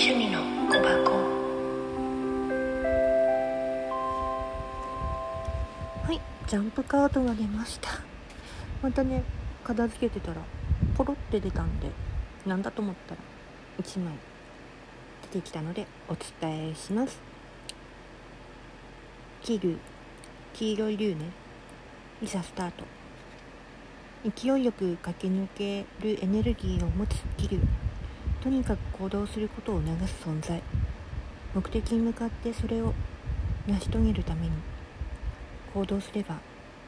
趣味の小箱。はいジャンプカードが出ました。またね片付けてたらポロって出たんでなんだと思ったら1枚出てきたのでお伝えします。黄竜黄色い竜ねいざスタート。勢いよく駆け抜けるエネルギーを持つ気流とにかく行動することを促す存在。目的に向かってそれを成し遂げるために行動すれば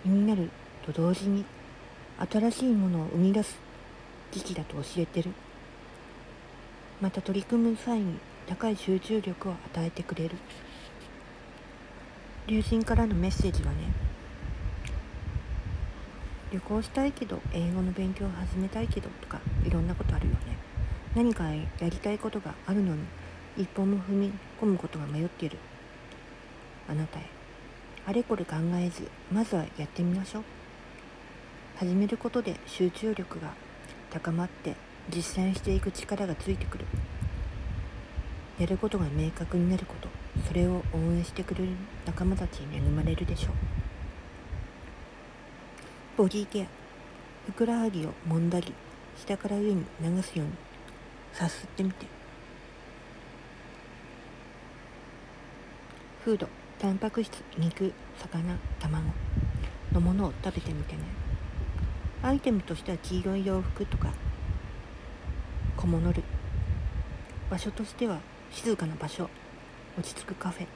意になると同時に新しいものを生み出す時期だと教えてる。また取り組む際に高い集中力を与えてくれる。友人からのメッセージはね旅行したいけど英語の勉強を始めたいけどとかいろんなことあるよね。何かやりたいことがあるのに一歩も踏み込むことが迷っている。あなたへ。あれこれ考えずまずはやってみましょう。始めることで集中力が高まって実践していく力がついてくる。やることが明確になることそれを応援してくれる仲間たちに恵まれるでしょう。ボディケア。ふくらはぎを揉んだり下から上に流すようにさすってみて。フードタンパク質肉魚卵。のものを食べてみてね。アイテムとしては黄色い洋服とか小物類。場所としては静かな場所。落ち着くカフェ。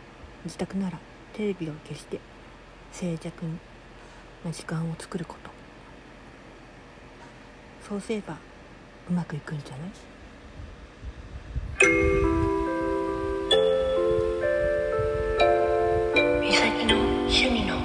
自宅ならテレビを消して静寂な時間を作ること。そうすればうまくいくんじゃない？美咲の趣味の